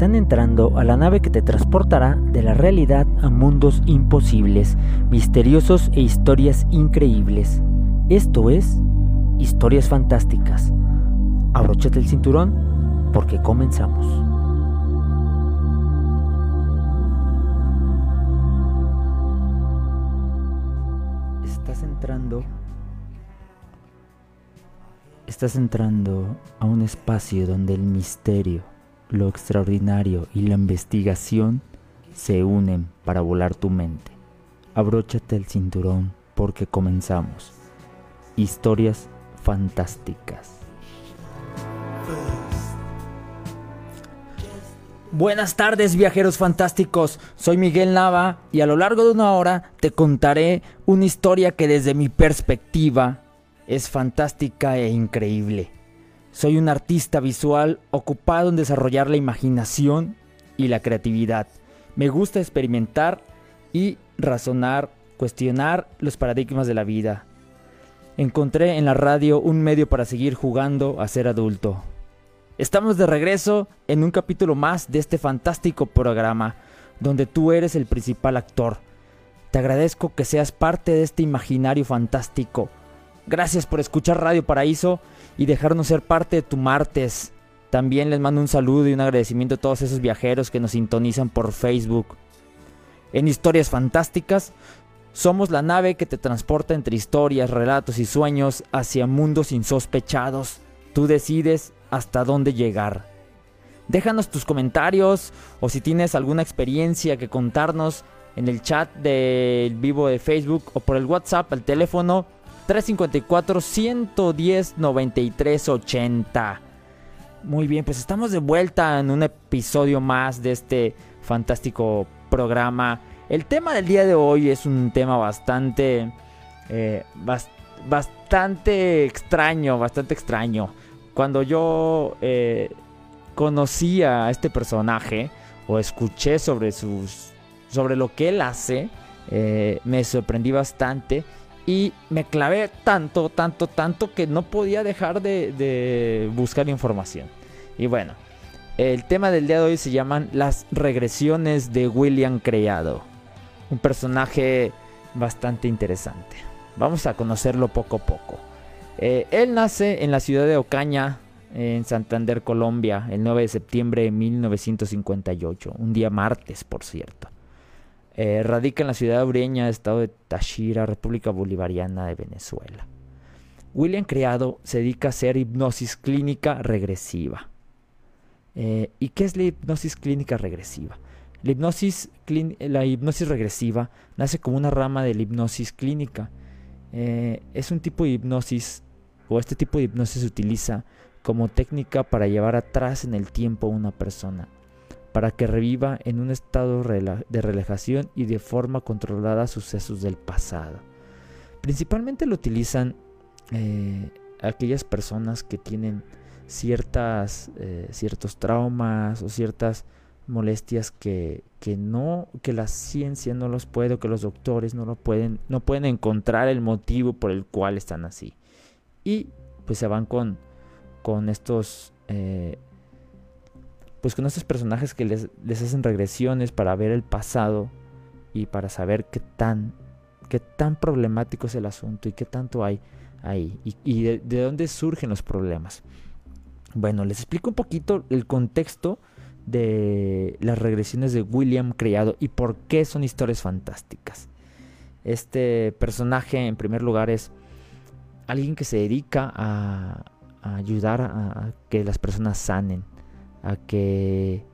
Están entrando a la nave que te transportará de la realidad a mundos imposibles, misteriosos e historias increíbles. Esto es Historias Fantásticas. Abróchate el cinturón porque comenzamos. Estás entrando Estás entrando a un espacio donde el misterio, lo extraordinario y la investigación se unen para volar tu mente. Abróchate el cinturón porque comenzamos. Historias fantásticas. Buenas tardes viajeros fantásticos, soy Miguel Nava y a lo largo de una hora te contaré una historia que desde mi perspectiva es fantástica e increíble. Soy un artista visual ocupado en desarrollar la imaginación y la creatividad. Me gusta experimentar y razonar, cuestionar los paradigmas de la vida. Encontré en la radio un medio para seguir jugando a ser adulto. Estamos de regreso en un capítulo más de este fantástico programa, donde tú eres el principal actor. Te agradezco que seas parte de este imaginario fantástico Gracias por escuchar Radio Paraíso y dejarnos ser parte de tu martes. También les mando un saludo y un agradecimiento a todos esos viajeros que nos sintonizan por Facebook. En Historias Fantásticas, somos la nave que te transporta entre historias, relatos y sueños hacia mundos insospechados. Tú decides hasta dónde llegar. Déjanos tus comentarios o si tienes alguna experiencia que contarnos en el chat del vivo de Facebook o por el WhatsApp al teléfono 354-110-9380. Muy bien, pues estamos de vuelta en un episodio más de este fantástico programa. El tema del día de hoy es un tema bastante... Eh, bastante extraño, bastante extraño. Cuando yo eh, conocí a este personaje o escuché sobre sus... sobre lo que él hace, eh, me sorprendí bastante y me clavé tanto, tanto, tanto que no podía dejar de, buscar información. Y bueno, el tema del día de hoy se llaman las regresiones de William Creado. Un personaje bastante interesante. Vamos a conocerlo poco a poco. Eh, él nace en la ciudad de Ocaña, en Santander, Colombia, el 9 de septiembre de 1958. Un día martes, por cierto. Eh, radica en la ciudad Ureña, estado de Táchira, República Bolivariana de Venezuela. William Criado se dedica a hacer hipnosis clínica regresiva. Eh, ¿Y qué es la hipnosis clínica regresiva? La hipnosis, la hipnosis regresiva nace como una rama de la hipnosis clínica. Eh, es un tipo de hipnosis, o este tipo de hipnosis se utiliza como técnica para llevar atrás en el tiempo a una persona para que reviva en un estado de relajación y de forma controlada sucesos del pasado. Principalmente lo utilizan eh, aquellas personas que tienen ciertas, eh, ciertos traumas o ciertas molestias que, que, no, que la ciencia no los puede o que los doctores no lo pueden, no pueden encontrar el motivo por el cual están así. Y pues se van con, con estos eh, pues con estos personajes que les, hacen regresiones para ver el pasado y para saber qué tan, qué tan problemático es el asunto y qué tanto hay ahí y, de, dónde surgen los problemas. Bueno, les explico un poquito el contexto de las regresiones de William Criado y por qué son historias fantásticas. Este personaje, en primer lugar, es alguien que se dedica a, ayudar a que las personas sanen a que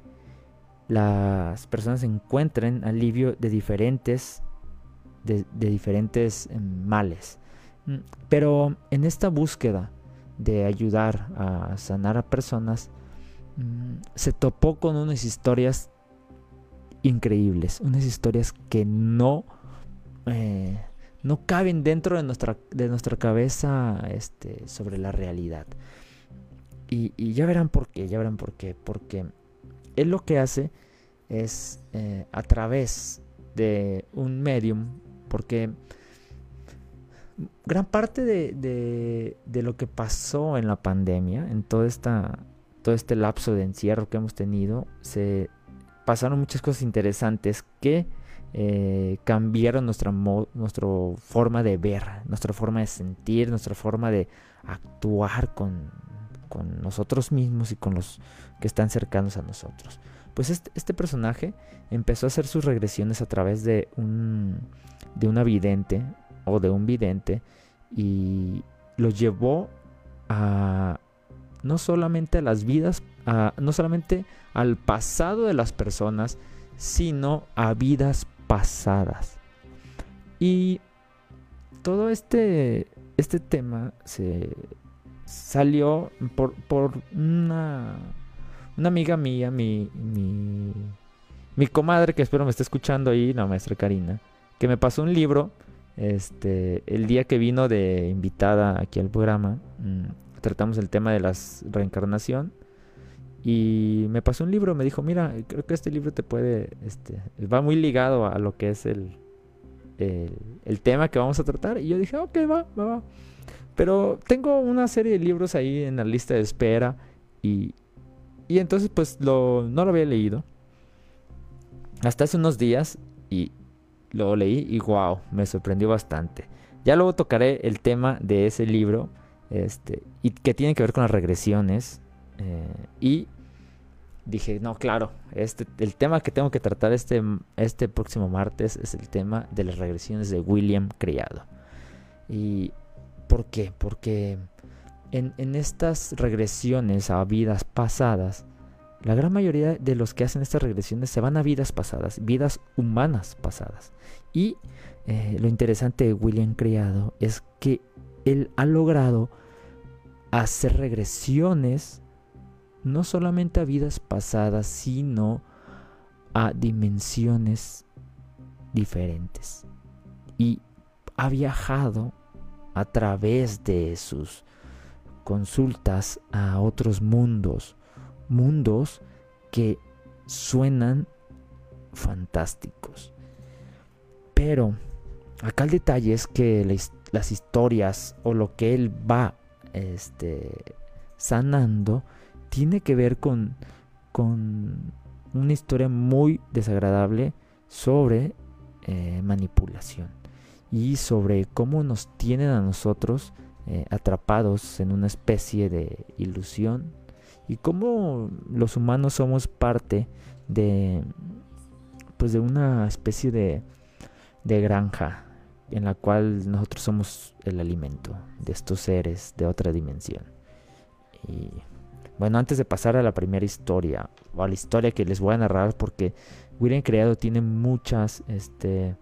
las personas encuentren alivio de diferentes, de, diferentes em, males. Mm, pero en esta búsqueda de ayudar a sanar a personas, mm, se topó con unas historias increíbles, unas historias que no, eh, no caben dentro de nuestra, de nuestra cabeza este, sobre la realidad. Y, ya verán por qué, ya verán por qué. Porque él lo que hace es eh, a través de un medium, porque gran parte de, lo que pasó en la pandemia, en toda esta, todo este lapso de encierro que hemos tenido, se pasaron muchas cosas interesantes que eh, cambiaron nuestra, nuestra forma de ver, nuestra forma de sentir, nuestra forma de actuar con, con nosotros mismos y con los que están cercanos a nosotros. Pues este, este, personaje empezó a hacer sus regresiones a través de un de una vidente o de un vidente y lo llevó a no solamente a las vidas, no solamente al pasado de las personas, sino a vidas pasadas. Y todo este, este tema se salió por, por una, una amiga mía, mi, mi, mi comadre, que espero me esté escuchando ahí, la maestra Karina, que me pasó un libro este, el día que vino de invitada aquí al programa. Mm, tratamos el tema de la reencarnación. Y me pasó un libro, me dijo, mira, creo que este libro te puede, este, va muy ligado a lo que es el, el, tema que vamos a tratar. Y yo dije, ok, va, va, va. Pero tengo una serie de libros ahí en la lista de espera. Y, y entonces pues lo, no lo había leído. Hasta hace unos días. Y lo leí y wow, me sorprendió bastante. Ya luego tocaré el tema de ese libro. Este, y que tiene que ver con las regresiones. Eh, y dije, no, claro, este, el tema que tengo que tratar este, este próximo martes es el tema de las regresiones de William Criado. ¿Y por qué? Porque en, estas regresiones a vidas pasadas, la gran mayoría de los que hacen estas regresiones se van a vidas pasadas, vidas humanas pasadas. Y eh, lo interesante de William Criado es que él ha logrado hacer regresiones no solamente a vidas pasadas, sino a dimensiones diferentes. Y ha viajado a través de sus consultas a otros mundos, mundos que suenan fantásticos. Pero acá el detalle es que las historias o lo que él va este, sanando tiene que ver con, con una historia muy desagradable sobre eh, manipulación y sobre cómo nos tienen a nosotros eh, atrapados en una especie de ilusión y cómo los humanos somos parte de pues de una especie de, de granja en la cual nosotros somos el alimento de estos seres de otra dimensión. Y bueno, antes de pasar a la primera historia, o a la historia que les voy a narrar, porque William Creado tiene muchas, este,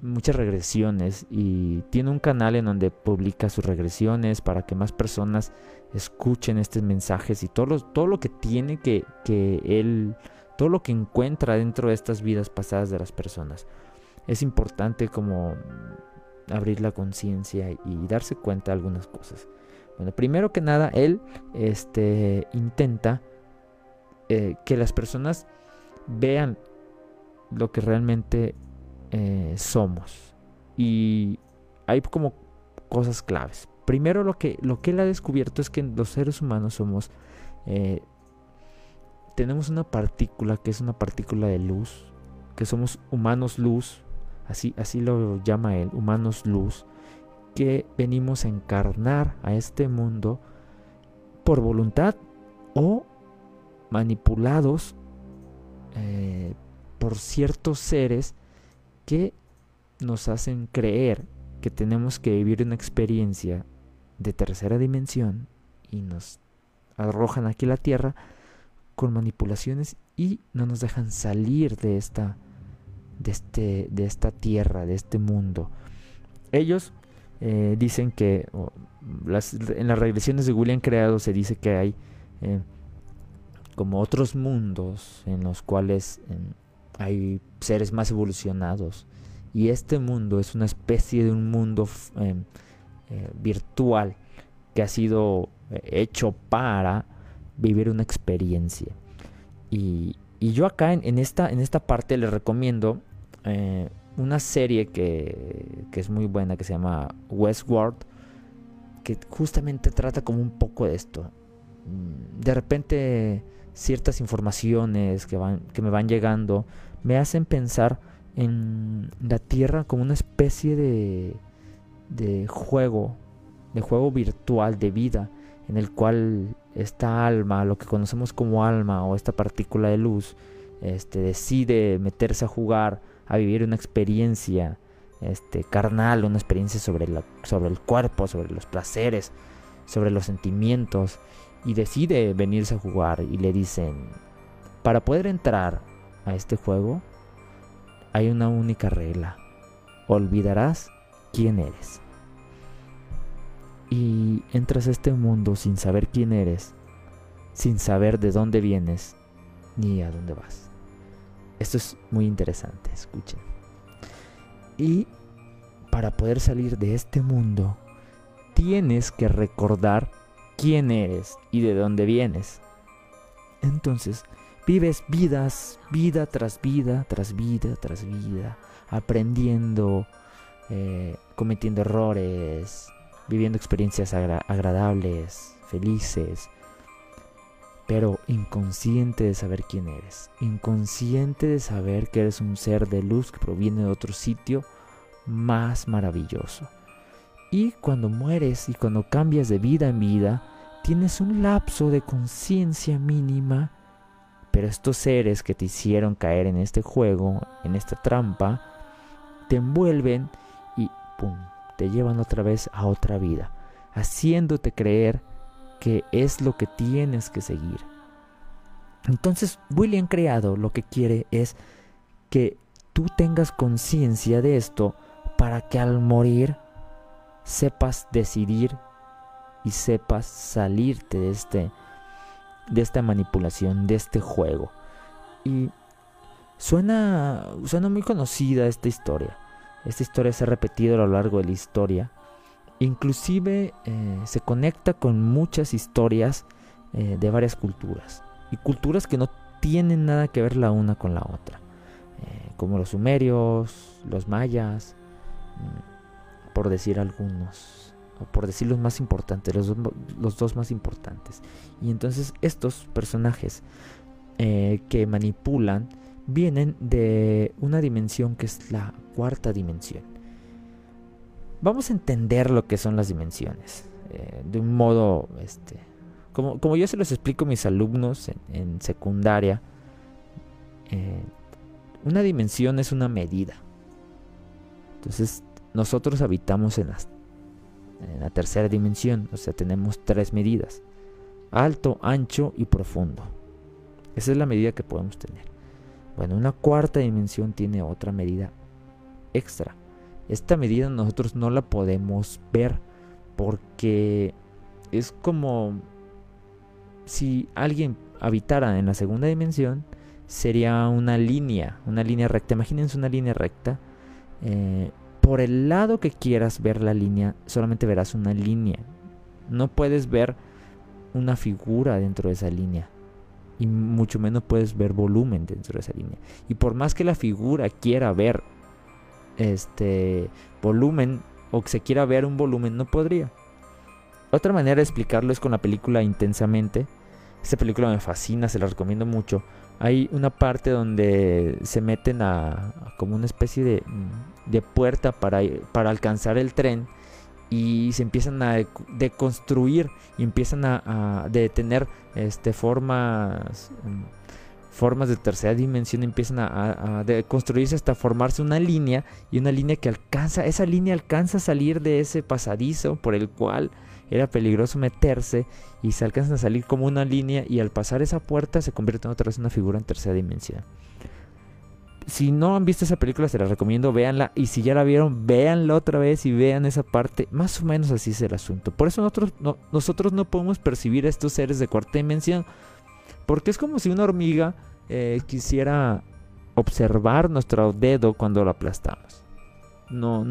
muchas regresiones y tiene un canal en donde publica sus regresiones para que más personas escuchen estos mensajes y todo lo, todo lo que tiene que, que él, todo lo que encuentra dentro de estas vidas pasadas de las personas. Es importante como abrir la conciencia y darse cuenta de algunas cosas. Bueno, primero que nada, él este, intenta eh, que las personas vean lo que realmente eh, somos. Y hay como cosas claves. Primero lo que, lo que él ha descubierto es que los seres humanos somos... Eh, tenemos una partícula que es una partícula de luz, que somos humanos luz, así, así lo llama él, humanos luz, que venimos a encarnar a este mundo por voluntad o manipulados eh, por ciertos seres que nos hacen creer que tenemos que vivir una experiencia de tercera dimensión y nos arrojan aquí la tierra con manipulaciones y no nos dejan salir de esta de este de esta tierra de este mundo. Ellos eh, dicen que en las regresiones de William creado se dice que hay eh, como otros mundos en los cuales hay seres más evolucionados. Y este mundo es una especie de un mundo em, eh, virtual que ha sido hecho para vivir una experiencia. Y, yo acá en, esta, en esta parte les recomiendo una serie que, que, es muy buena que se llama Westworld, que justamente trata como un poco de esto, mm, de repente ciertas informaciones que, van, que me van llegando me hacen pensar en la Tierra como una especie de, de juego, de juego virtual de vida, en el cual esta alma, lo que conocemos como alma o esta partícula de luz, este, decide meterse a jugar, a vivir una experiencia este, carnal, una experiencia sobre, la, sobre el cuerpo, sobre los placeres, sobre los sentimientos, y decide venirse a jugar y le dicen, para poder entrar a este juego, hay una única regla, olvidarás quién eres. Y entras a este mundo sin saber quién eres, sin saber de dónde vienes ni a dónde vas. Esto es muy interesante, escuchen. Y para poder salir de este mundo, tienes que recordar quién eres y de dónde vienes. Entonces, vives vidas, vida tras vida, tras vida, tras vida, aprendiendo, eh, cometiendo errores, viviendo experiencias agradables, felices, pero inconsciente de saber quién eres, inconsciente de saber que eres un ser de luz que proviene de otro sitio más maravilloso. Y cuando mueres y cuando cambias de vida en vida, tienes un lapso de conciencia mínima, pero estos seres que te hicieron caer en este juego, en esta trampa, te envuelven y ¡pum! te llevan otra vez a otra vida, haciéndote creer que es lo que tienes que seguir. Entonces, William Creado lo que quiere es que tú tengas conciencia de esto para que al morir sepas decidir y sepas salirte de este de esta manipulación, de este juego. Y suena suena muy conocida esta historia. Esta historia se ha repetido a lo largo de la historia Inclusive eh, se conecta con muchas historias eh, de varias culturas. Y culturas que no tienen nada que ver la una con la otra. Eh, como los sumerios, los mayas, mm, por decir algunos. O por decir los más importantes, los, los dos más importantes. Y entonces estos personajes que manipulan vienen de una dimensión que es la cuarta dimensión vamos a entender lo que son las dimensiones eh, de un modo, este, como, como, yo se los explico a mis alumnos en, secundaria, eh, una dimensión es una medida. Entonces, nosotros habitamos en, en la tercera dimensión, o sea, tenemos tres medidas, alto, ancho y profundo. Esa es la medida que podemos tener. Bueno, una cuarta dimensión tiene otra medida extra esta medida nosotros no la podemos ver porque es como si alguien habitara en la segunda dimensión, sería una línea, una línea recta. Imagínense una línea recta. Eh, por el lado que quieras ver la línea, solamente verás una línea. No puedes ver una figura dentro de esa línea. Y mucho menos puedes ver volumen dentro de esa línea. Y por más que la figura quiera ver este volumen o que se quiera ver un volumen, no podría. Otra manera de explicarlo es con la película Intensamente. Esta película me fascina, se la recomiendo mucho. Hay una parte donde se meten a, como una especie de, mm, de puerta para, para alcanzar el tren y se empiezan a deconstruir y empiezan a, a de tener este, formas mm, formas de tercera dimensión empiezan a, construirse hasta formarse una línea y una línea que alcanza, esa línea alcanza a salir de ese pasadizo por el cual era peligroso meterse y se alcanzan a salir como una línea y al pasar esa puerta se convierte en otra vez una figura en tercera dimensión. Si no han visto esa película, se la recomiendo, véanla. Y si ya la vieron, véanla otra vez y vean esa parte. Más o menos así es el asunto. Por eso nosotros no, nosotros no podemos percibir a estos seres de cuarta dimensión. Porque es como si una hormiga eh, quisiera observar nuestro dedo cuando lo aplastamos. No,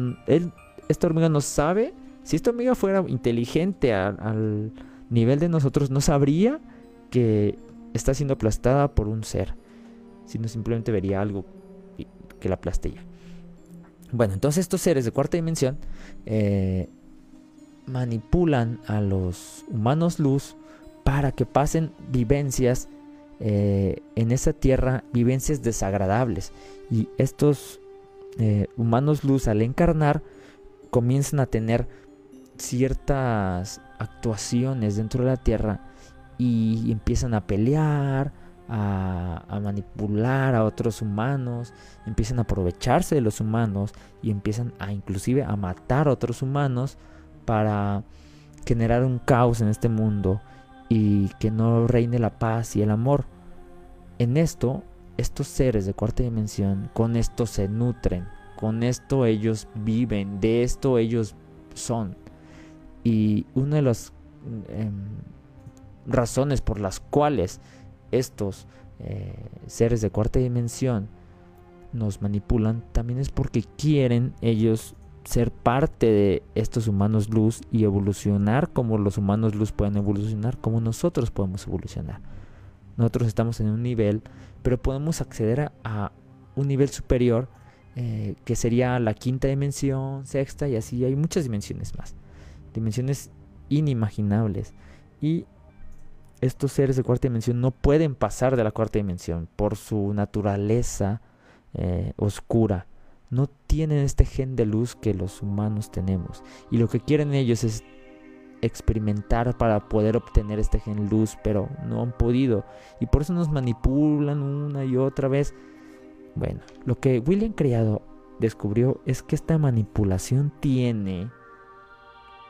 esta hormiga no sabe. Si esta hormiga fuera inteligente al nivel de nosotros, no sabría que está siendo aplastada por un ser, sino simplemente vería algo que la aplaste. Bueno, entonces estos seres de cuarta dimensión eh, manipulan a los humanos luz para que pasen vivencias eh, en esa tierra, vivencias desagradables. Y estos eh, humanos luz al encarnar comienzan a tener ciertas actuaciones dentro de la tierra y empiezan a pelear, a, manipular a otros humanos, empiezan a aprovecharse de los humanos y empiezan a inclusive a matar a otros humanos para generar un caos en este mundo y que no reine la paz y el amor. En esto, estos seres de cuarta dimensión, con esto se nutren, con esto ellos viven, de esto ellos son. Y una de las em, razones por las cuales estos eh, seres de cuarta dimensión nos manipulan también es porque quieren ellos ser parte de estos humanos luz y evolucionar como los humanos luz pueden evolucionar, como nosotros podemos evolucionar. Nosotros estamos en un nivel, pero podemos acceder a, un nivel superior eh, que sería la quinta dimensión, sexta y así hay muchas dimensiones más. Dimensiones inimaginables. Y estos seres de cuarta dimensión no pueden pasar de la cuarta dimensión por su naturaleza eh, oscura. No tienen este gen de luz que los humanos tenemos. Y lo que quieren ellos es experimentar para poder obtener este gen luz, pero no han podido. Y por eso nos manipulan una y otra vez. Bueno, lo que William Criado descubrió es que esta manipulación tiene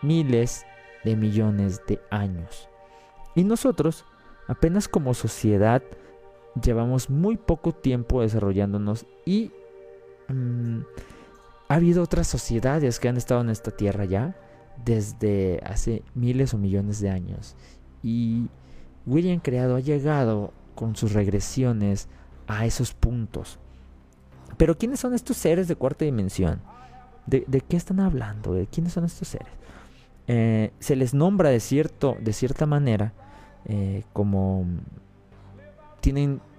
miles de millones de años. Y nosotros, apenas como sociedad, llevamos muy poco tiempo desarrollándonos y mm, ha habido otras sociedades que han estado en esta tierra ya desde hace miles o millones de años. Y William Creado ha llegado con sus regresiones a esos puntos. Pero ¿quiénes son estos seres de cuarta dimensión? ¿De, qué están hablando? ¿De quiénes son estos seres? Eh, se les nombra de, cierto, de cierta manera eh, como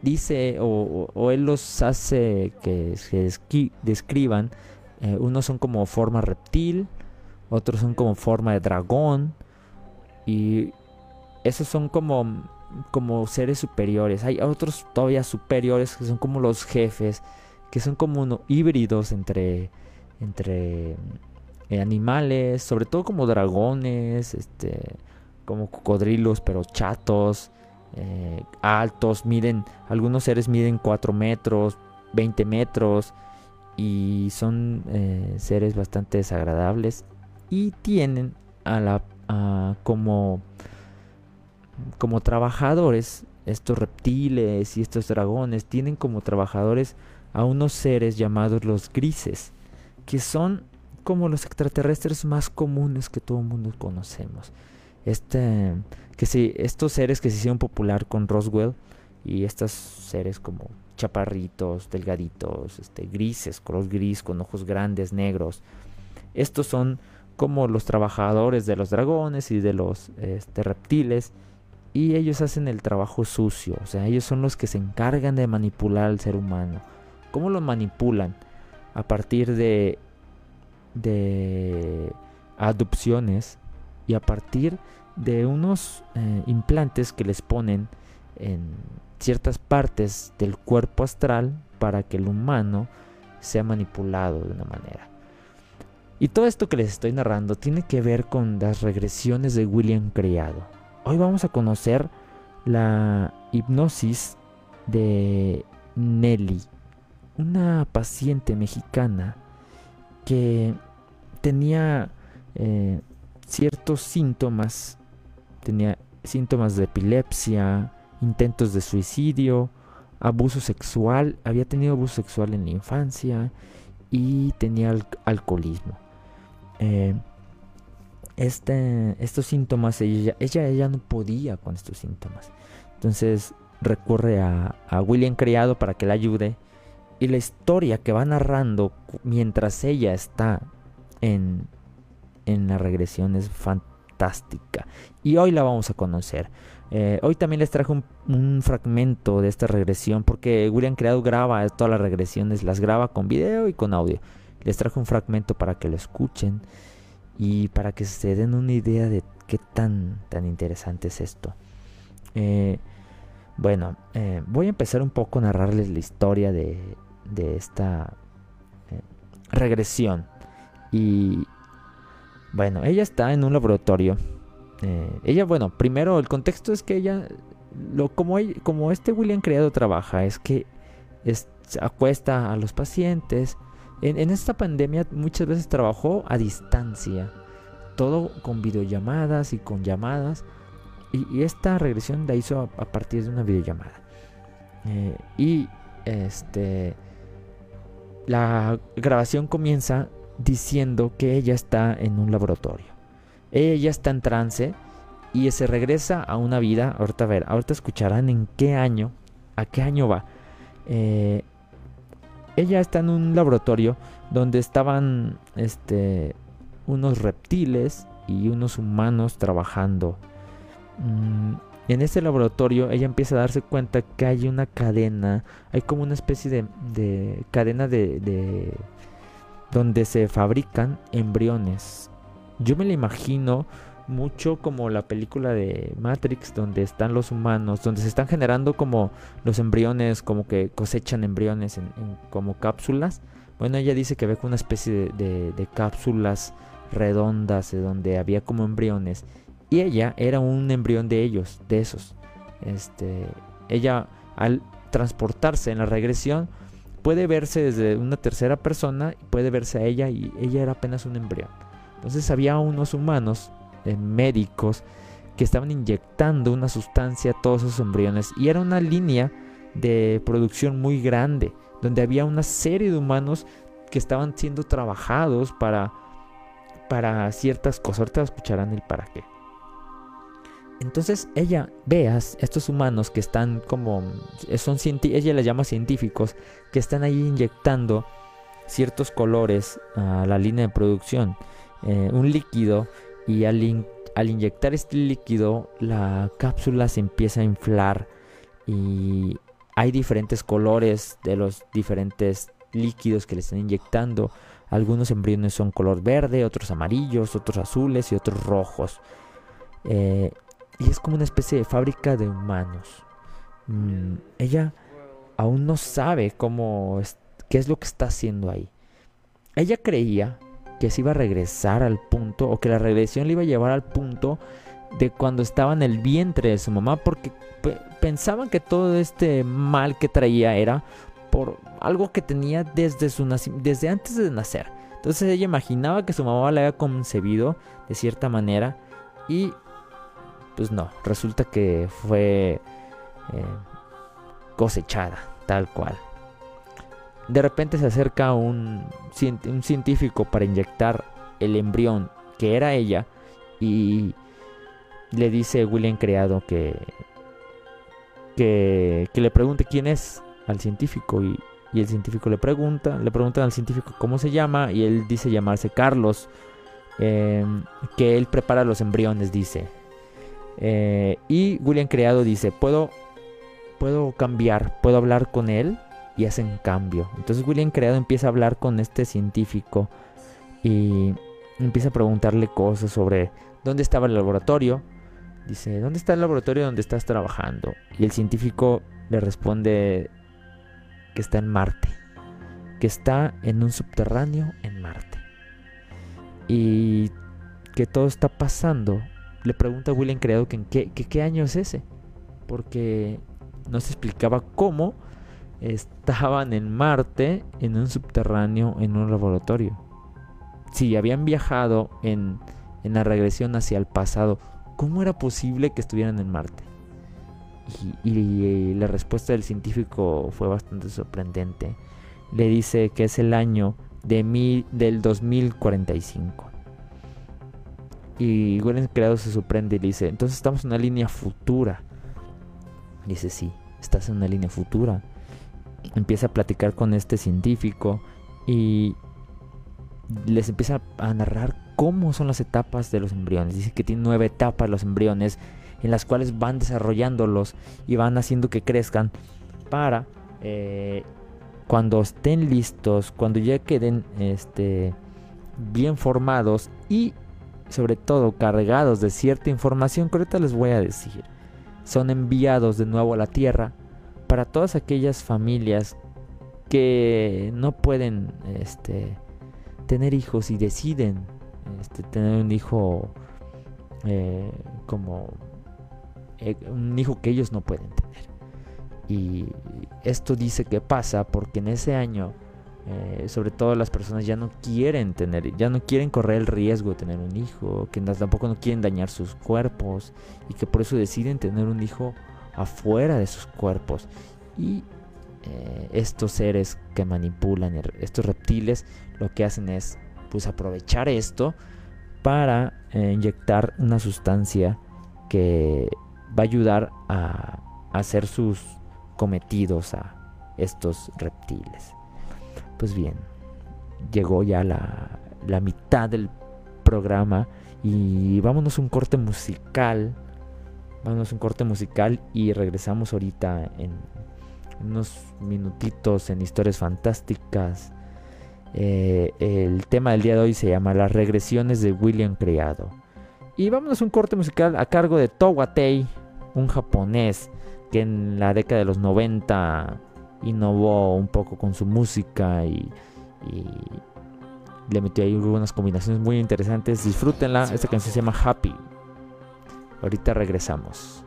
dice, o, él los hace que se describan, eh, unos son como forma reptil, otros son como forma de dragón, y esos son como, como seres superiores. Hay otros todavía superiores que son como los jefes, que son como híbridos entre, entre eh, animales, sobre todo como dragones, este, como cocodrilos, pero chatos, eh, altos, miden, algunos seres miden 4 metros, 20 metros, y son eh, seres bastante desagradables y tienen a la como como trabajadores estos reptiles y estos dragones tienen como trabajadores a unos seres llamados los grises que son como los extraterrestres más comunes que todo el mundo conocemos. Este, que si, estos seres que se hicieron popular con Roswell y estos seres como chaparritos, delgaditos, este, grises, color gris, con ojos grandes, negros. Estos son como los trabajadores de los dragones y de los este, reptiles. Y ellos hacen el trabajo sucio. O sea, ellos son los que se encargan de manipular al ser humano. ¿Cómo lo manipulan? A partir de de adopciones y a partir de unos eh, implantes que les ponen en ciertas partes del cuerpo astral para que el humano sea manipulado de una manera. Y todo esto que les estoy narrando tiene que ver con las regresiones de William Criado. Hoy vamos a conocer la hipnosis de Nelly, una paciente mexicana que tenía eh, ciertos síntomas, tenía síntomas de epilepsia, intentos de suicidio, abuso sexual, había tenido abuso sexual en la infancia y tenía alcoholismo. Eh, este, estos síntomas, ella, ella, ella, no podía con estos síntomas. Entonces recurre a, a William Criado para que la ayude. Y la historia que va narrando mientras ella está en, la regresión es fantástica. Y hoy la vamos a conocer. Eh, hoy también les trajo un, fragmento de esta regresión porque William Creado graba todas las regresiones, las graba con video y con audio. Les trajo un fragmento para que lo escuchen y para que se den una idea de qué tan, tan interesante es esto. Eh, bueno, eh, voy a empezar un poco a narrarles la historia de, de esta regresión. Y bueno, ella está en un laboratorio. ella, bueno, primero el contexto es que ella, lo, como, este William Criado trabaja, es que acuesta a los pacientes. En, esta pandemia muchas veces trabajó a distancia, todo con videollamadas y con llamadas. Y, esta regresión la hizo a, partir de una videollamada. Eh, y este la grabación comienza diciendo que ella está en un laboratorio. Ella está en trance y se regresa a una vida. Ahorita a ver, ahorita escucharán en qué año, a qué año va. Eh, ella está en un laboratorio donde estaban este, unos reptiles y unos humanos trabajando. Mm, en este laboratorio ella empieza a darse cuenta que hay una cadena, hay como una especie de, cadena de, de, donde se fabrican embriones. Yo me la imagino mucho como la película de Matrix donde están los humanos, donde se están generando como los embriones, como que cosechan embriones en, como cápsulas. Bueno, ella dice que ve como una especie de, cápsulas redondas donde había como embriones. Y ella era un embrión de ellos, de esos. Este, ella al transportarse en la regresión puede verse desde una tercera persona, puede verse a ella y ella era apenas un embrión. Entonces había unos humanos médicos que estaban inyectando una sustancia a todos esos embriones y era una línea de producción muy grande donde había una serie de humanos que estaban siendo trabajados para para ciertas cosas. Ahorita escucharán el para qué. Entonces ella veas estos humanos que están como son ella les llama científicos que están ahí inyectando ciertos colores a la línea de producción, eh, un líquido y al, inyectar este líquido la cápsula se empieza a inflar y hay diferentes colores de los diferentes líquidos que le están inyectando. Algunos embriones son color verde, otros amarillos, otros azules y otros rojos. Eh, y es como una especie de fábrica de humanos. Mm, ella aún no sabe cómo qué es lo que está haciendo ahí. Ella creía que se iba a regresar al punto o que la regresión le iba a llevar al punto de cuando estaba en el vientre de su mamá porque pensaban que todo este mal que traía era por algo que tenía desde su desde antes de nacer. Entonces ella imaginaba que su mamá la había concebido de cierta manera y pues no, resulta que fue eh, cosechada tal cual. De repente se acerca un, científico para inyectar el embrión que era ella y le dice William Creado que, que, le pregunte quién es al científico y, el científico le pregunta, le preguntan al científico cómo se llama y él dice llamarse Carlos, em, que él prepara los embriones, dice. Eh, y William Creado dice, puedo, puedo cambiar, puedo hablar con él y hacen cambio. Entonces William Creado empieza a hablar con este científico y empieza a preguntarle cosas sobre dónde estaba el laboratorio. Dice, ¿dónde está el laboratorio donde estás trabajando? Y el científico le responde que está en Marte, que está en un subterráneo en Marte. Y que todo está pasando. Le pregunta a William Creado que en qué, qué año es ese. Porque no se explicaba cómo estaban en Marte, en un subterráneo, en un laboratorio. Si habían viajado en, en la regresión hacia el pasado, ¿cómo era posible que estuvieran en Marte? Y, la respuesta del científico fue bastante sorprendente. Le dice que es el año de mil, del 2045. Y William Creado se sorprende y dice, entonces estamos en una línea futura. Dice, sí, estás en una línea futura empieza a platicar con este científico y les empieza a narrar cómo son las etapas de los embriones. Dice que tiene nueve etapas los embriones en las cuales van desarrollándolos y van haciendo que crezcan para eh, cuando estén listos, cuando ya queden este, bien formados y sobre todo cargados de cierta información que ahorita les voy a decir. son enviados de nuevo a la Tierra para todas aquellas familias que no pueden este, tener hijos y deciden este, tener un hijo eh, como eh, un hijo que ellos no pueden tener. Y esto dice que pasa porque en ese año, eh, sobre todo las personas ya no quieren tener, ya no quieren correr el riesgo de tener un hijo, que tampoco no quieren dañar sus cuerpos y que por eso deciden tener un hijo afuera de sus cuerpos. Y eh, estos seres que manipulan, estos reptiles, lo que hacen es pues aprovechar esto para eh, inyectar una sustancia que va a ayudar a hacer sus cometidos a estos reptiles. Pues bien, llegó ya la, la mitad del programa y vámonos un corte musical. Vámonos un corte musical y regresamos ahorita en unos minutitos en historias fantásticas. Eh, el tema del día de hoy se llama Las regresiones de William Criado. Y vámonos un corte musical a cargo de Towatei, un japonés que en la década de los 90 innovó un poco con su música y, y le metió ahí unas combinaciones muy interesantes. Disfrútenla, esta canción se llama Happy. Ahorita regresamos.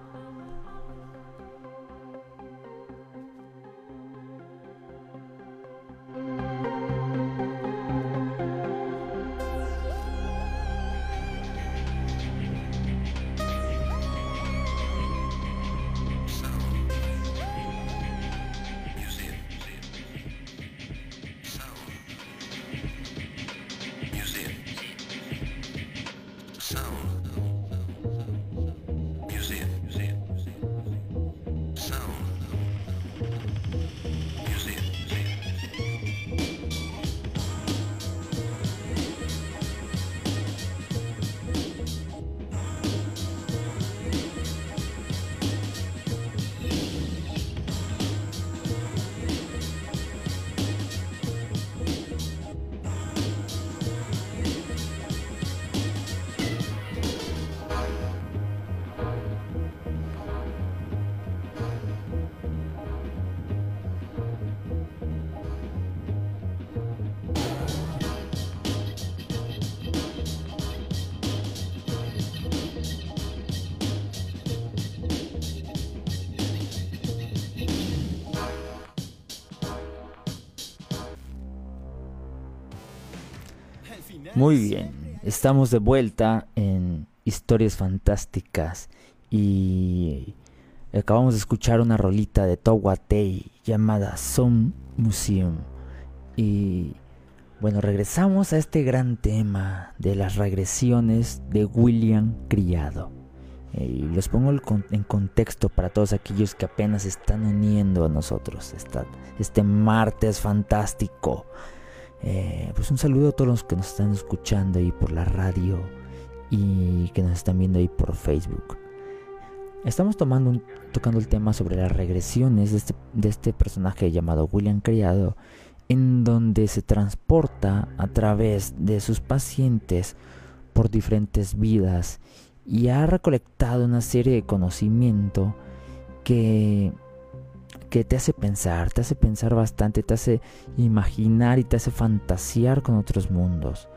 Muy bien, estamos de vuelta en Historias Fantásticas y acabamos de escuchar una rolita de Towatei llamada Sound Museum. Y bueno, regresamos a este gran tema de las regresiones de William Criado. Y los pongo en contexto para todos aquellos que apenas están uniendo a nosotros este martes fantástico eh, pues un saludo a todos los que nos están escuchando ahí por la radio y que nos están viendo ahí por Facebook. Estamos tocando el tema sobre las regresiones de este, de este personaje llamado William Criado, en donde se transporta a través de sus pacientes por diferentes vidas y ha recolectado una serie de conocimiento que que te hace pensar, te hace pensar bastante, te hace imaginar y te hace fantasear con otros mundos.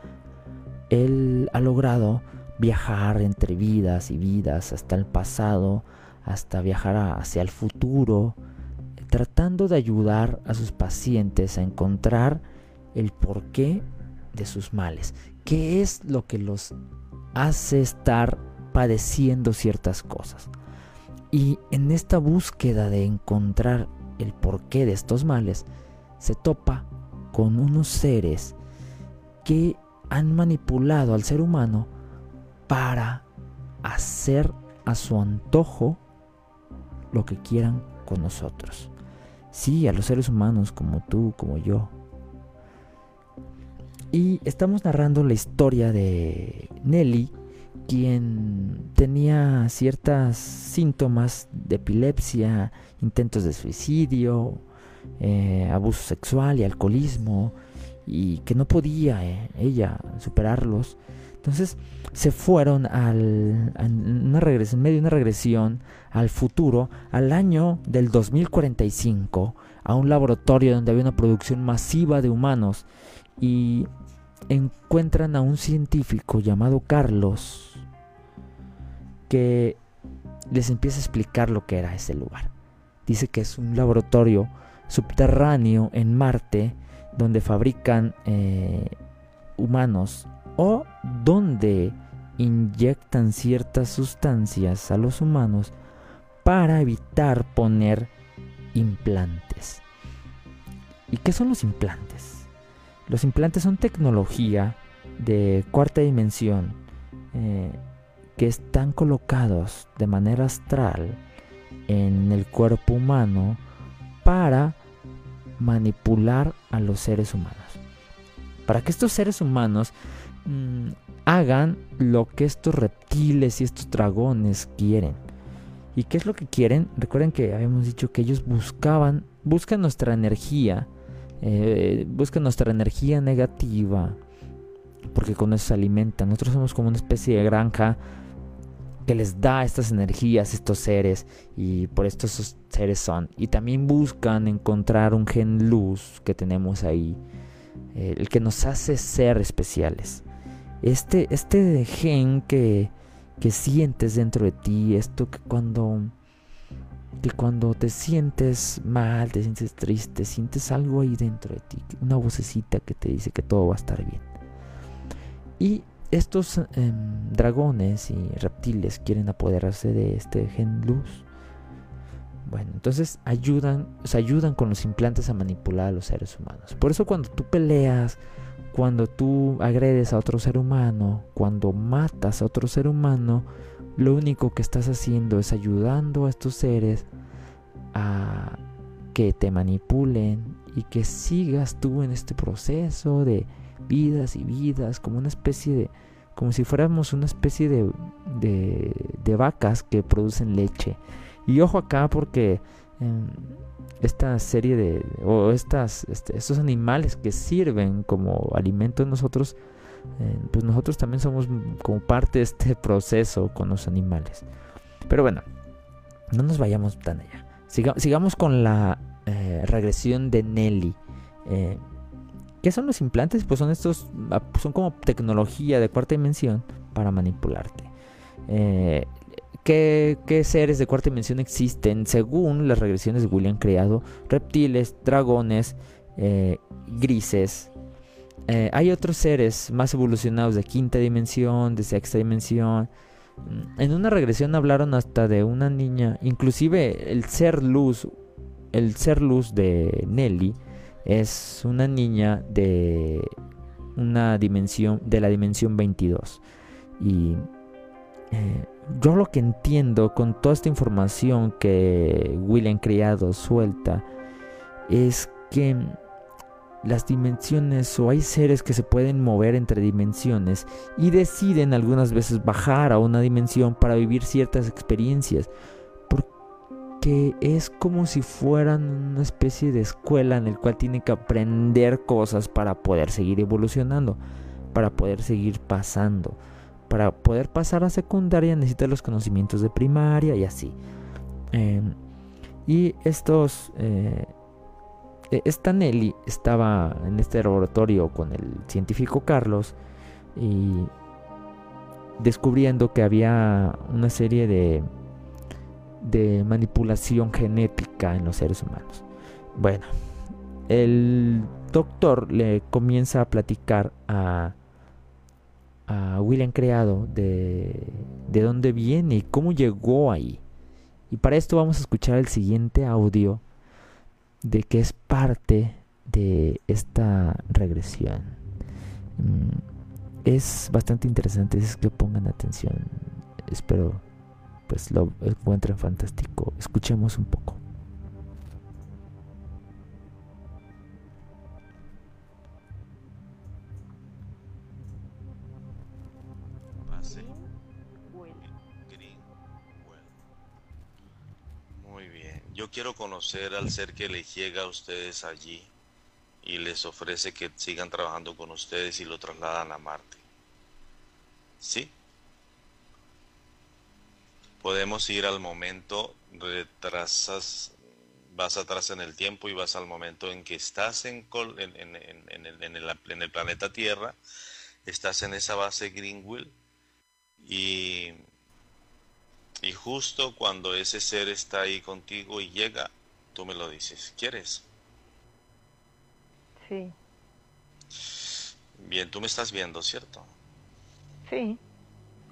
Él ha logrado viajar entre vidas y vidas hasta el pasado, hasta viajar hacia el futuro, tratando de ayudar a sus pacientes a encontrar el porqué de sus males, qué es lo que los hace estar padeciendo ciertas cosas. Y en esta búsqueda de encontrar el porqué de estos males, se topa con unos seres que han manipulado al ser humano para hacer a su antojo lo que quieran con nosotros. Sí, a los seres humanos como tú, como yo. Y estamos narrando la historia de Nelly, quien tenía ciertos síntomas de epilepsia, intentos de suicidio, eh, abuso sexual y alcoholismo, y que no podía eh, ella superarlos. Entonces se fueron al, una regresión, en medio de una regresión al futuro, al año del 2045, a un laboratorio donde había una producción masiva de humanos y encuentran a un científico llamado Carlos que les empieza a explicar lo que era ese lugar. Dice que es un laboratorio subterráneo en Marte donde fabrican eh, humanos o donde inyectan ciertas sustancias a los humanos para evitar poner implantes. ¿Y qué son los implantes? Los implantes son tecnología de cuarta dimensión eh, que están colocados de manera astral en el cuerpo humano para manipular a los seres humanos. Para que estos seres humanos mm, hagan lo que estos reptiles y estos dragones quieren. ¿Y qué es lo que quieren? Recuerden que habíamos dicho que ellos buscaban, buscan nuestra energía, eh, buscan nuestra energía negativa, porque con eso se alimentan. Nosotros somos como una especie de granja que les da estas energías, estos seres, y por esto esos seres son. Y también buscan encontrar un gen luz que tenemos ahí, eh, el que nos hace ser especiales. Este, este gen que, que sientes dentro de ti, esto que cuando, que cuando te sientes mal, te sientes triste, sientes algo ahí dentro de ti, una vocecita que te dice que todo va a estar bien. Y estos em, dragones y reptiles quieren apoderarse de este gen luz. Bueno, entonces ayudan, se ayudan con los implantes a manipular a los seres humanos. Por eso cuando tú peleas, cuando tú agredes a otro ser humano, cuando matas a otro ser humano, lo único que estás haciendo es ayudando a estos seres a que te manipulen y que sigas tú en este proceso de vidas y vidas, como una especie de, como si fuéramos una especie de, de, vacas que producen leche. Y ojo acá porque em, esta serie de, o estas, este, estos animales que sirven como alimento en nosotros, pues nosotros también somos como parte de este proceso con los animales. Pero bueno, no nos vayamos tan allá. sigamos con la eh, regresión de Nelly. Eh, ¿Qué son los implantes? Pues son estos, ah, son como tecnología de cuarta dimensión para manipularte. Eh, ¿qué, seres de cuarta dimensión existen? Según las regresiones de William creado, reptiles, dragones, grises. Eh, hay otros seres más evolucionados de quinta dimensión, de sexta dimensión. Mm, en una regresión hablaron hasta de una niña, inclusive el ser luz, el ser luz de Nelly es una niña de una dimensión de la dimensión 22 y eh, yo lo que entiendo con toda esta información que William Criado suelta es que las dimensiones o hay seres que se pueden mover entre dimensiones y deciden algunas veces bajar a una dimensión para vivir ciertas experiencias que es como si fueran una especie de escuela en el cual tienen que aprender cosas para poder seguir evolucionando, para poder seguir pasando. Para poder pasar a secundaria necesitan los conocimientos de primaria y así. Em, y estos... Eh, esta Nelly estaba en este laboratorio con el científico Carlos y descubriendo que había una serie de de manipulación genética en los seres humanos. Bueno, el doctor le comienza a platicar a, a William Creado de, de dónde viene y cómo llegó ahí. Y para esto vamos a escuchar el siguiente audio de que es parte de esta regresión. Mm, es bastante interesante, es que pongan atención. Espero pues lo encuentran fantástico. Escuchemos un poco. Conocer al ser que les llega a ustedes allí y les ofrece que sigan trabajando con ustedes y lo trasladan a Marte. ¿Sí? Podemos ir al momento, retrasas, vas atrás en el tiempo y vas al momento en que estás en, en, el, planeta Tierra, estás en esa base Greenwill y, y justo cuando ese ser está ahí contigo y llega, tú me lo dices, ¿quieres? Sí. Bien, tú me estás viendo, ¿cierto? Sí,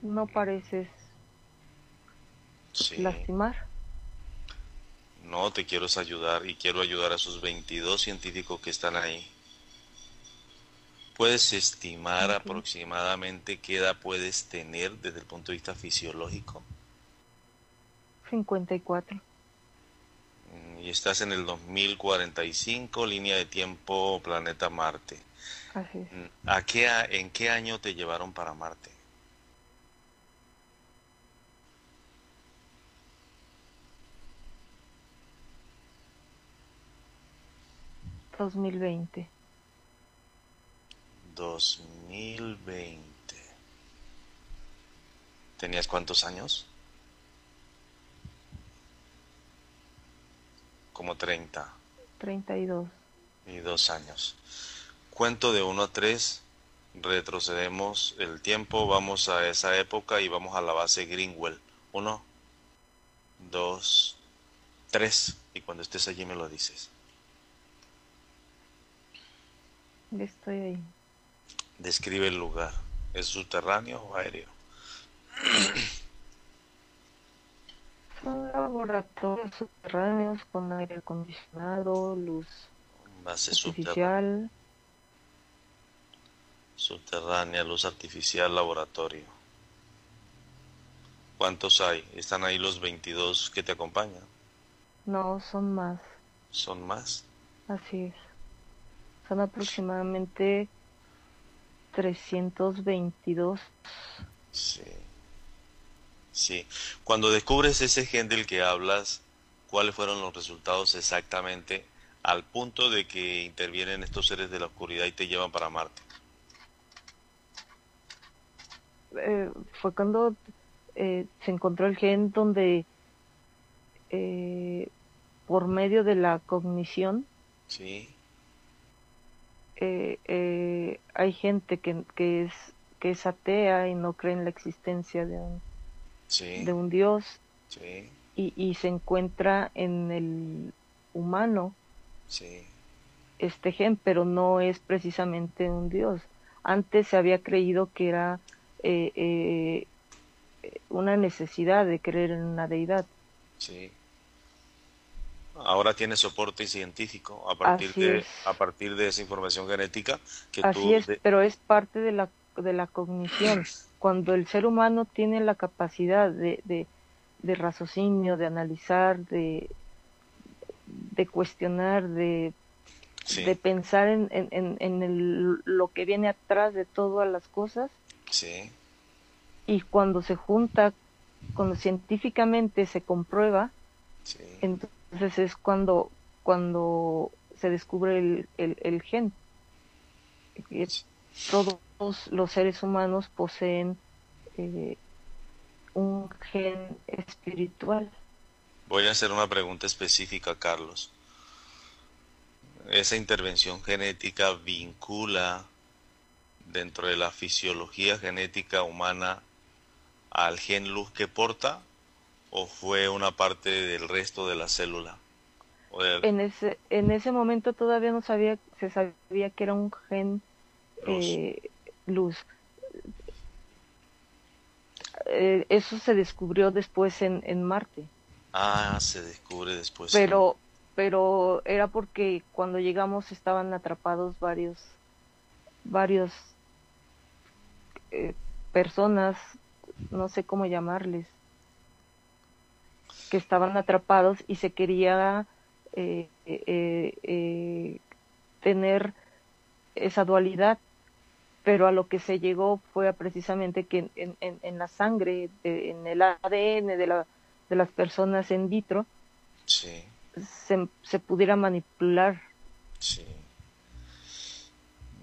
no pareces lastimar. No, te quiero ayudar y quiero ayudar a esos 22 científicos que están ahí. ¿Puedes estimar aproximadamente qué edad puedes tener desde el punto de vista fisiológico? 54. Y estás en el 2045, línea de tiempo, planeta Marte. Así es. ¿A qué, ¿En qué año te llevaron para Marte? 2020. 2020. ¿Tenías cuántos años? Como 30. 32. Y dos años. Cuento de 1 a 3, retrocedemos el tiempo, vamos a esa época y vamos a la base Greenwell. 1, 2, 3. Y cuando estés allí me lo dices. Estoy ahí. Describe el lugar. ¿Es subterráneo o aéreo? Son laboratorios subterráneos con aire acondicionado, luz artificial. Subterránea, luz artificial, laboratorio. ¿Cuántos hay? ¿Están ahí los 22 que te acompañan? No, son más. ¿Son más? Así es. Son aproximadamente 322. Sí. Sí. Cuando descubres ese gen del que hablas, ¿cuáles fueron los resultados exactamente al punto de que intervienen estos seres de la oscuridad y te llevan para Marte? Eh, fue cuando eh, se encontró el gen donde eh, por medio de la cognición sí. Hay gente que, que, es, que es atea y no cree en la existencia de un, de un Dios y, y, se encuentra en el humano este gen, pero no es precisamente un Dios. Antes se había creído que era eh, una necesidad de creer en una deidad. Sí ahora tiene soporte científico a partir de a partir de esa información genética que Así es, pero es parte de la de la cognición. Cuando el ser humano tiene la capacidad de, de, raciocinio, de analizar, de, de cuestionar, de, de pensar en, en, en el, lo que viene atrás de todas las cosas. Sí. Y cuando se junta, cuando científicamente se comprueba, sí. entonces es cuando, cuando se descubre el, el, gen. Todos los seres humanos poseen eh, un gen espiritual. Voy a hacer una pregunta específica, Carlos. ¿Esa intervención genética vincula dentro de la fisiología genética humana al gen luz que porta o fue una parte del resto de la célula? En ese en ese momento todavía no sabía se sabía que era un gen luz. Eh, eso se descubrió después en, en Marte. Ah, se descubre después. Pero pero era porque cuando llegamos estaban atrapados varios varios eh, personas, no sé cómo llamarles, que estaban atrapados y se quería eh, eh, eh, tener esa dualidad, pero a lo que se llegó fue precisamente que en, en, la sangre, en el ADN de, la, de las personas en vitro, se, se, pudiera manipular. Sí.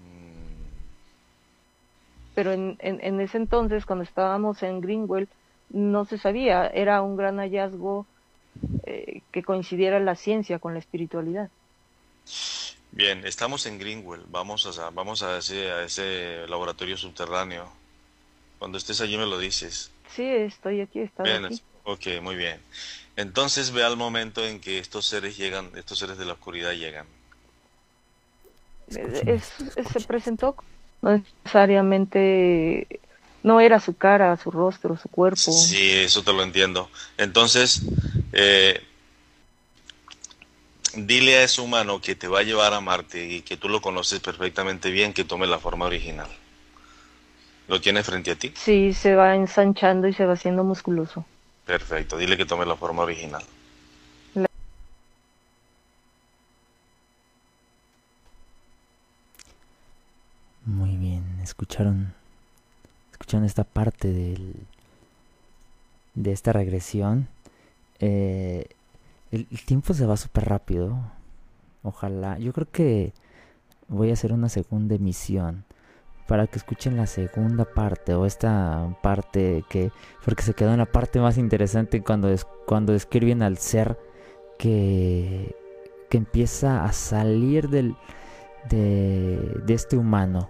Mm. pero en, en, ese entonces, cuando estábamos en Greenwell, no se sabía, era un gran hallazgo eh, que coincidiera la ciencia con la espiritualidad. Bien, estamos en Greenwell, vamos a, vamos a, ese, a ese laboratorio subterráneo. Cuando estés allí me lo dices. Sí, estoy aquí, está bien, aquí. Ok, muy bien. Entonces ve al momento en que estos seres llegan, estos seres de la oscuridad llegan. se presentó no necesariamente no era su cara, su rostro, su cuerpo. Sí, eso te lo entiendo. Entonces, eh, dile a ese humano que te va a llevar a Marte y que tú lo conoces perfectamente bien, que tome la forma original. ¿Lo tiene frente a ti? Sí, se va ensanchando y se va haciendo musculoso. Perfecto, dile que tome la forma original. Muy bien, escucharon, escucharon esta parte del, de esta regresión. Eh, el, tiempo se va súper rápido. Ojalá, yo creo que voy a hacer una segunda emisión para que escuchen la segunda parte o esta parte que porque se quedó en la parte más interesante cuando cuando describen al ser que que empieza a salir del de, este humano.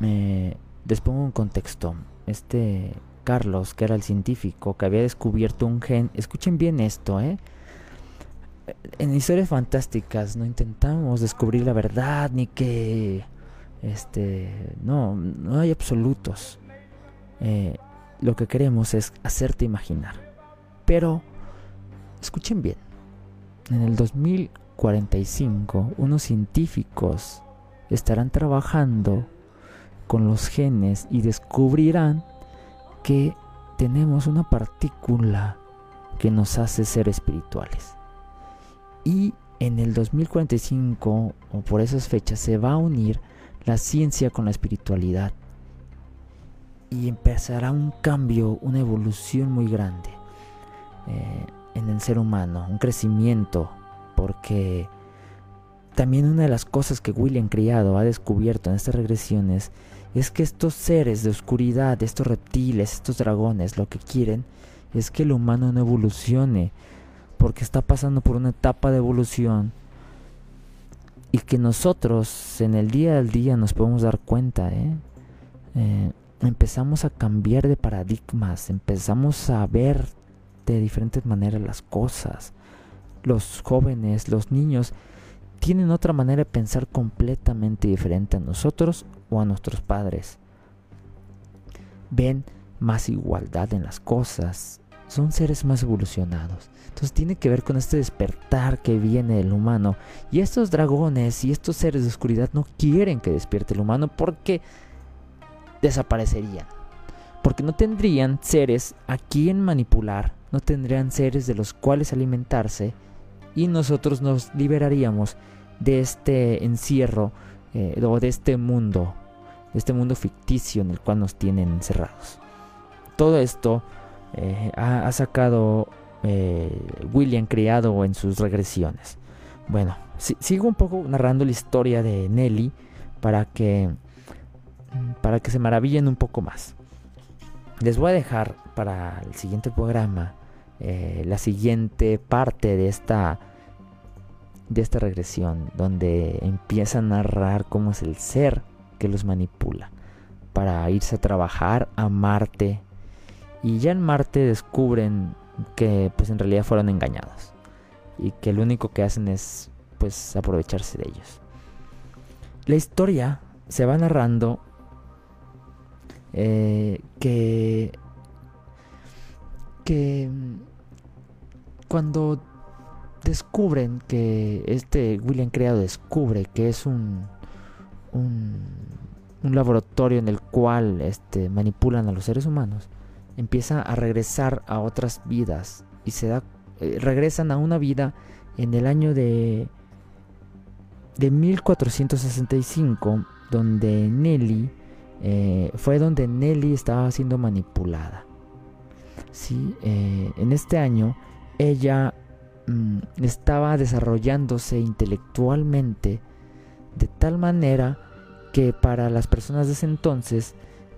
Me, les pongo un contexto. Este Carlos, que era el científico que había descubierto un gen, escuchen bien esto, ¿eh? En historias fantásticas no intentamos descubrir la verdad ni que este no no hay absolutos. Eh, lo que queremos es hacerte imaginar. Pero escuchen bien. En el 2000 45, unos científicos estarán trabajando con los genes y descubrirán que tenemos una partícula que nos hace ser espirituales. Y en el 2045 o por esas fechas se va a unir la ciencia con la espiritualidad. Y empezará un cambio, una evolución muy grande eh, en el ser humano, un crecimiento porque también una de las cosas que William Criado ha descubierto en estas regresiones es que estos seres de oscuridad, estos reptiles, estos dragones, lo que quieren es que el humano no evolucione, porque está pasando por una etapa de evolución y que nosotros en el día al día nos podemos dar cuenta, ¿eh? Eh, empezamos a cambiar de paradigmas, empezamos a ver de diferentes maneras las cosas los jóvenes, los niños, tienen otra manera de pensar completamente diferente a nosotros o a nuestros padres. Ven más igualdad en las cosas, son seres más evolucionados. Entonces tiene que ver con este despertar que viene del humano. Y estos dragones y estos seres de oscuridad no quieren que despierte el humano porque desaparecerían. Porque no tendrían seres a quien manipular, no tendrían seres de los cuales alimentarse y nosotros nos liberaríamos de este encierro eh, o de este mundo, de este mundo ficticio en el cual nos tienen encerrados. Todo esto eh, ha, sacado eh, William Criado en sus regresiones. Bueno, sigo un poco narrando la historia de Nelly para que para que se maravillen un poco más. Les voy a dejar para el siguiente programa eh, la siguiente parte de esta de esta regresión donde empieza a narrar cómo es el ser que los manipula para irse a trabajar a Marte y ya en Marte descubren que pues en realidad fueron engañados y que lo único que hacen es pues aprovecharse de ellos. La historia se va narrando eh, que que cuando descubren que este William Creado descubre que es un, un, laboratorio en el cual este, manipulan a los seres humanos, empieza a regresar a otras vidas y se da eh, regresan a una vida en el año de de 1465 donde Nelly eh, fue donde Nelly estaba siendo manipulada. Sí, eh, en este año ella mm, estaba desarrollándose intelectualmente de tal manera que para las personas de ese entonces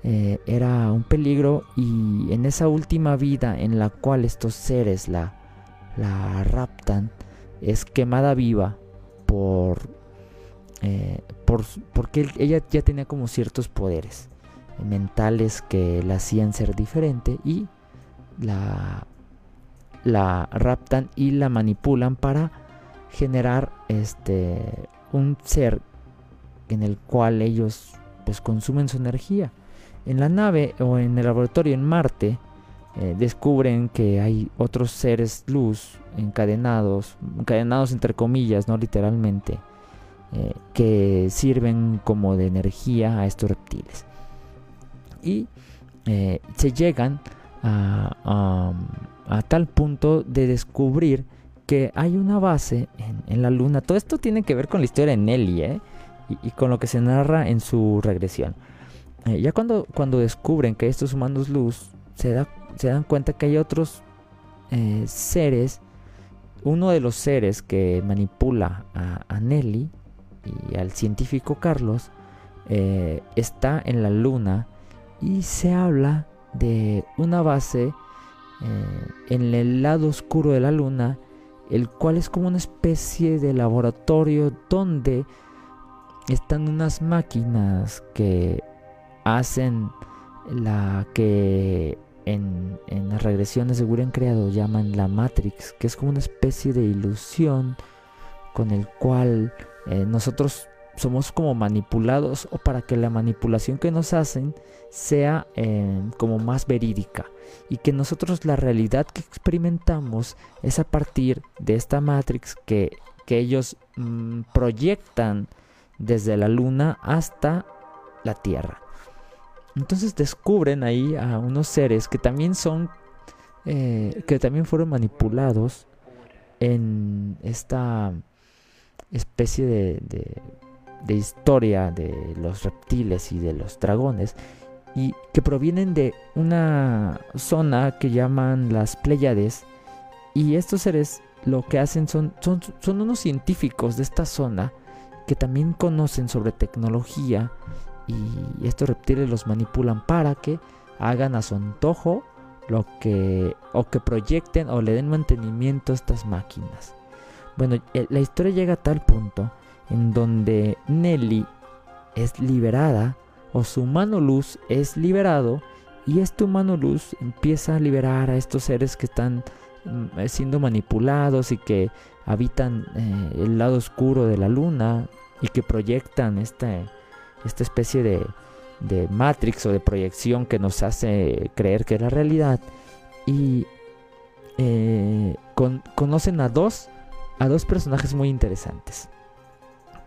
eh, era un peligro y en esa última vida en la cual estos seres la, la raptan es quemada viva por, eh, por porque ella ya tenía como ciertos poderes mentales que la hacían ser diferente y la, la raptan y la manipulan para generar este un ser en el cual ellos pues consumen su energía. En la nave o en el laboratorio en Marte eh, descubren que hay otros seres luz encadenados, encadenados entre comillas, no literalmente, eh, que sirven como de energía a estos reptiles. Y eh, se llegan a, tal punto de descubrir que hay una base en, la luna. Todo esto tiene que ver con la historia de Nelly y, con lo que se narra en su regresión. Eh, ya cuando, cuando descubren que estos humanos luz se, da, se dan cuenta que hay otros eh, seres. Uno de los seres que manipula a, Nelly y al científico Carlos está en la luna y se habla de una base eh, en el lado oscuro de la luna, el cual es como una especie de laboratorio donde están unas máquinas que hacen la que en, las regresiones de William creado llaman la Matrix, que es como una especie de ilusión con el cual eh, nosotros somos como manipulados o para que la manipulación que nos hacen sea eh, como más verídica y que nosotros la realidad que experimentamos es a partir de esta matrix que, que ellos mm, proyectan desde la luna hasta la tierra. Entonces descubren ahí a unos seres que también son, eh, que también fueron manipulados en esta especie de de historia de los reptiles y de los dragones y que provienen de una zona que llaman las Pléyades y estos seres lo que hacen son, son, son unos científicos de esta zona que también conocen sobre tecnología y estos reptiles los manipulan para que hagan a su antojo lo que o que proyecten o le den mantenimiento a estas máquinas. Bueno, eh, la historia llega a tal punto en donde Nelly es liberada o su humano luz es liberado y este humano luz empieza a liberar a estos seres que están mm, eh, siendo manipulados y que habitan eh, el lado oscuro de la luna y que proyectan esta, esta especie de, de matrix o de proyección que nos hace creer que es la realidad y eh, conocen a dos a dos personajes muy interesantes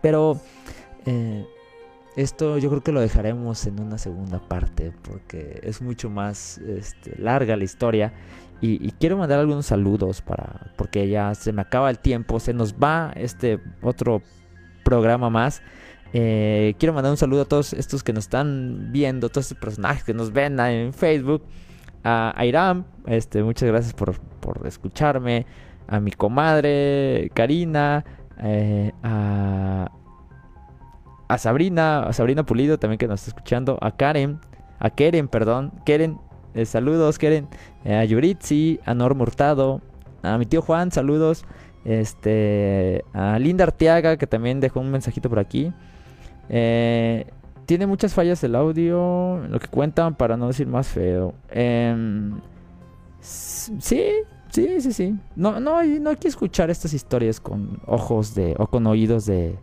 pero eh, esto yo creo que lo dejaremos en una segunda parte porque es mucho más este, larga la historia. Y, quiero mandar algunos saludos para porque ya se me acaba el tiempo, se nos va este otro programa más. Eh, quiero mandar un saludo a todos estos que nos están viendo, todos estos personajes que nos ven en Facebook. A, Iram, este, muchas gracias por, por escucharme. A mi comadre Karina, eh, a, a Sabrina, a Sabrina Pulido también que nos está escuchando, a Karen, a Keren, perdón, Keren, eh, saludos Keren, a Yuritsi, a Norm Hurtado, a mi tío Juan, saludos, este, a Linda Arteaga que también dejó un mensajito por aquí. Tiene muchas fallas el audio, lo que cuentan para no decir más feo. Em, sí, Sí, sí, sí. No, no, no hay que escuchar estas historias con ojos de, o con oídos de,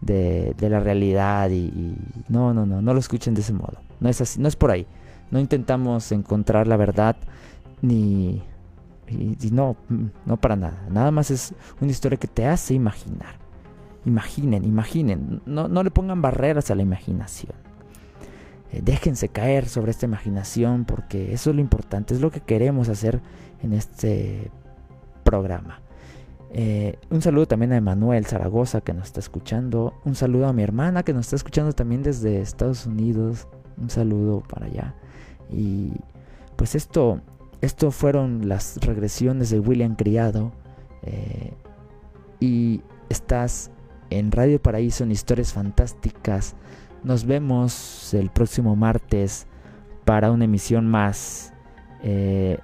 de, la realidad y, no, no, no, no lo escuchen de ese modo. No es así, no es por ahí. No intentamos encontrar la verdad ni y, no, no para nada. Nada más es una historia que te hace imaginar. Imaginen, imaginen. No, no le pongan barreras a la imaginación. Eh, déjense caer sobre esta imaginación porque eso es lo importante, es lo que queremos hacer en este programa. Eh, un saludo también a Emanuel Zaragoza que nos está escuchando. Un saludo a mi hermana que nos está escuchando también desde Estados Unidos. Un saludo para allá. Y pues esto, esto fueron las regresiones de William Criado. Eh, y estás en Radio Paraíso en Historias Fantásticas. Nos vemos el próximo martes para una emisión más. Eh,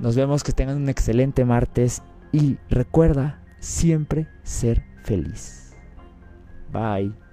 nos vemos, que tengan un excelente martes y recuerda siempre ser feliz. Bye.